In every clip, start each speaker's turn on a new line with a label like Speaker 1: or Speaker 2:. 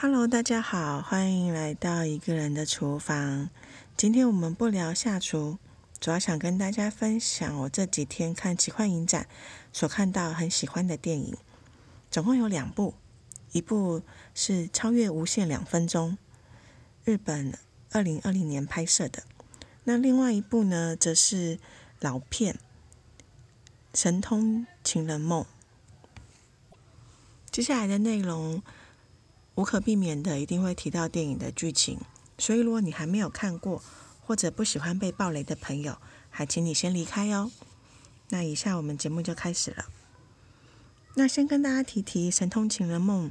Speaker 1: Hello，大家好，欢迎来到一个人的厨房。今天我们不聊下厨，主要想跟大家分享我这几天看奇幻影展所看到很喜欢的电影，总共有两部，一部是《超越无限两分钟》，日本二零二零年拍摄的，那另外一部呢，则是老片《神通情人梦》。接下来的内容。无可避免的，一定会提到电影的剧情，所以如果你还没有看过，或者不喜欢被暴雷的朋友，还请你先离开哦。那以下我们节目就开始了。那先跟大家提提《神通情人梦》，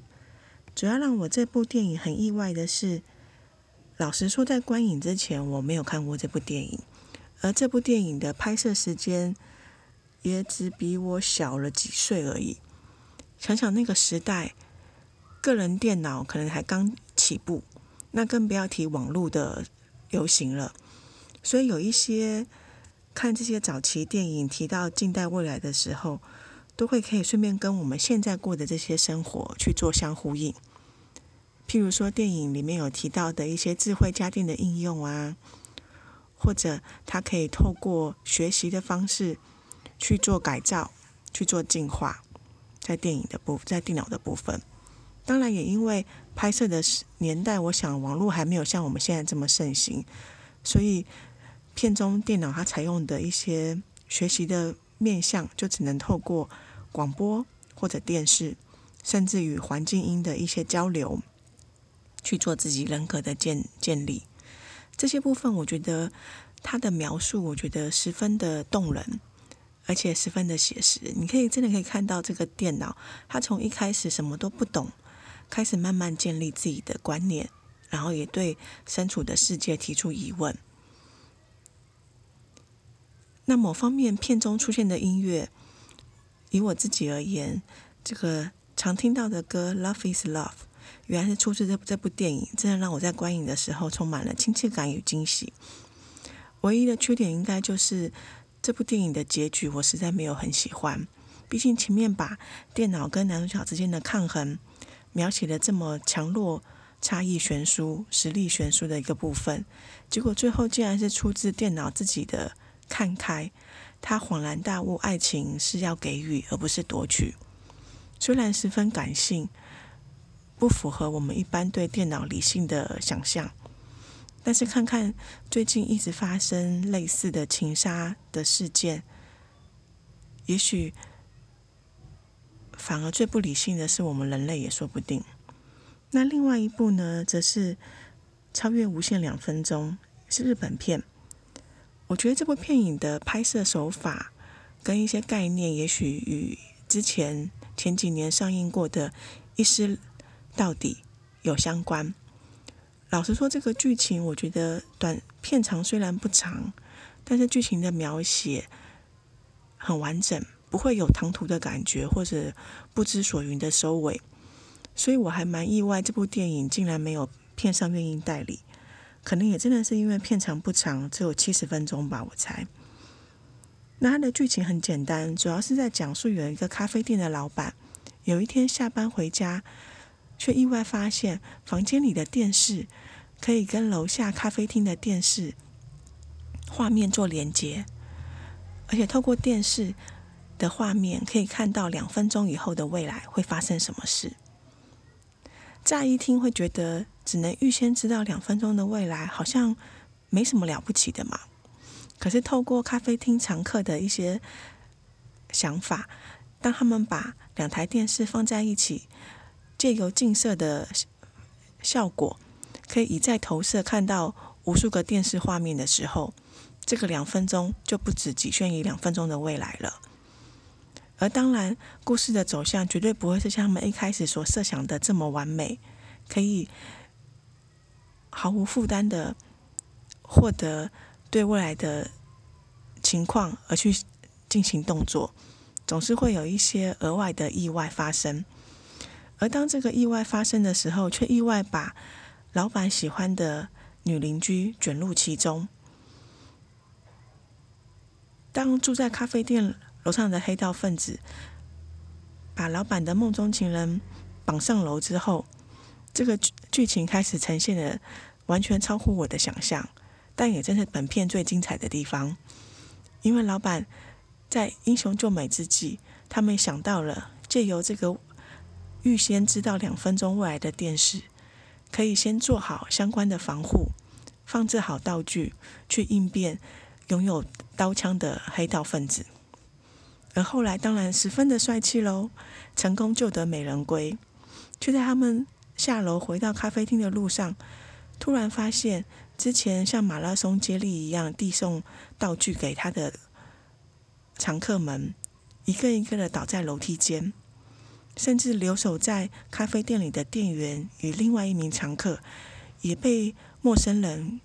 Speaker 1: 主要让我这部电影很意外的是，老实说，在观影之前我没有看过这部电影，而这部电影的拍摄时间也只比我小了几岁而已。想想那个时代。个人电脑可能还刚起步，那更不要提网络的流行了。所以有一些看这些早期电影提到近代未来的时候，都会可以顺便跟我们现在过的这些生活去做相呼应。譬如说电影里面有提到的一些智慧家电的应用啊，或者它可以透过学习的方式去做改造、去做进化，在电影的部在电脑的部分。当然，也因为拍摄的年代，我想网络还没有像我们现在这么盛行，所以片中电脑它采用的一些学习的面向，就只能透过广播或者电视，甚至与环境音的一些交流，去做自己人格的建建立。这些部分，我觉得它的描述，我觉得十分的动人，而且十分的写实。你可以真的可以看到这个电脑，它从一开始什么都不懂。开始慢慢建立自己的观念，然后也对身处的世界提出疑问。那某方面片中出现的音乐，以我自己而言，这个常听到的歌《Love Is Love》，原来是出自这这部电影，真的让我在观影的时候充满了亲切感与惊喜。唯一的缺点应该就是这部电影的结局，我实在没有很喜欢。毕竟前面把电脑跟男主角之间的抗衡。描写了这么强弱差异悬殊、实力悬殊的一个部分，结果最后竟然是出自电脑自己的看开，他恍然大悟，爱情是要给予而不是夺取。虽然十分感性，不符合我们一般对电脑理性的想象，但是看看最近一直发生类似的情杀的事件，也许。反而最不理性的是我们人类也说不定。那另外一部呢，则是《超越无限两分钟》，是日本片。我觉得这部片影的拍摄手法跟一些概念，也许与之前前几年上映过的《一尸到底》有相关。老实说，这个剧情我觉得短片长虽然不长，但是剧情的描写很完整。不会有唐突的感觉，或者不知所云的收尾，所以我还蛮意外，这部电影竟然没有片商愿意代理，可能也真的是因为片长不长，只有七十分钟吧，我猜。那它的剧情很简单，主要是在讲述有一个咖啡店的老板，有一天下班回家，却意外发现房间里的电视可以跟楼下咖啡厅的电视画面做连接，而且透过电视。的画面可以看到两分钟以后的未来会发生什么事。乍一听会觉得只能预先知道两分钟的未来，好像没什么了不起的嘛。可是透过咖啡厅常客的一些想法，当他们把两台电视放在一起，借由镜射的效果，可以一再投射看到无数个电视画面的时候，这个两分钟就不止局限于两分钟的未来了。而当然，故事的走向绝对不会是像他们一开始所设想的这么完美，可以毫无负担的获得对未来的情况而去进行动作，总是会有一些额外的意外发生。而当这个意外发生的时候，却意外把老板喜欢的女邻居卷入其中。当住在咖啡店。楼上的黑道分子把老板的梦中情人绑上楼之后，这个剧情开始呈现的完全超乎我的想象，但也正是本片最精彩的地方。因为老板在英雄救美之际，他们想到了借由这个预先知道两分钟未来的电视，可以先做好相关的防护，放置好道具去应变拥有刀枪的黑道分子。而后来当然十分的帅气喽，成功救得美人归，却在他们下楼回到咖啡厅的路上，突然发现之前像马拉松接力一样递送道具给他的常客们，一个一个的倒在楼梯间，甚至留守在咖啡店里的店员与另外一名常客也被陌生人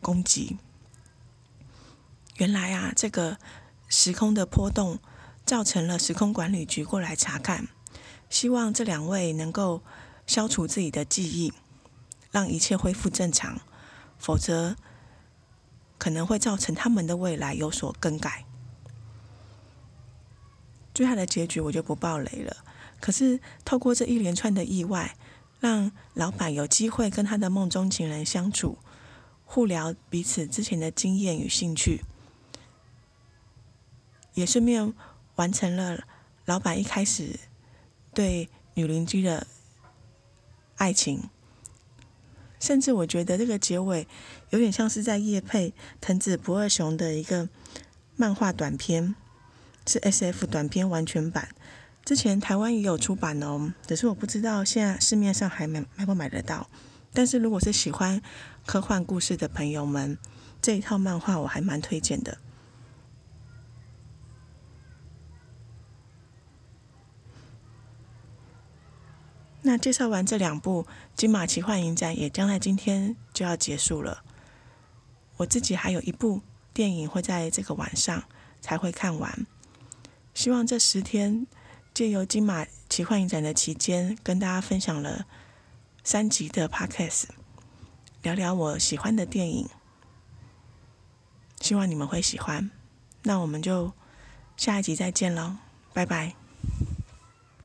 Speaker 1: 攻击。原来啊，这个时空的波动。造成了时空管理局过来查看，希望这两位能够消除自己的记忆，让一切恢复正常，否则可能会造成他们的未来有所更改。最后的结局我就不爆雷了。可是透过这一连串的意外，让老板有机会跟他的梦中情人相处，互聊彼此之前的经验与兴趣，也顺便。完成了老板一开始对女邻居的爱情，甚至我觉得这个结尾有点像是在夜配藤子不二雄的一个漫画短片，是 S F 短片完全版。之前台湾也有出版哦，只是我不知道现在市面上还买买不买得到。但是如果是喜欢科幻故事的朋友们，这一套漫画我还蛮推荐的。那介绍完这两部金马奇幻影展，也将在今天就要结束了。我自己还有一部电影会在这个晚上才会看完。希望这十天借由金马奇幻影展的期间，跟大家分享了三集的 Podcast，聊聊我喜欢的电影。希望你们会喜欢。那我们就下一集再见喽，拜拜。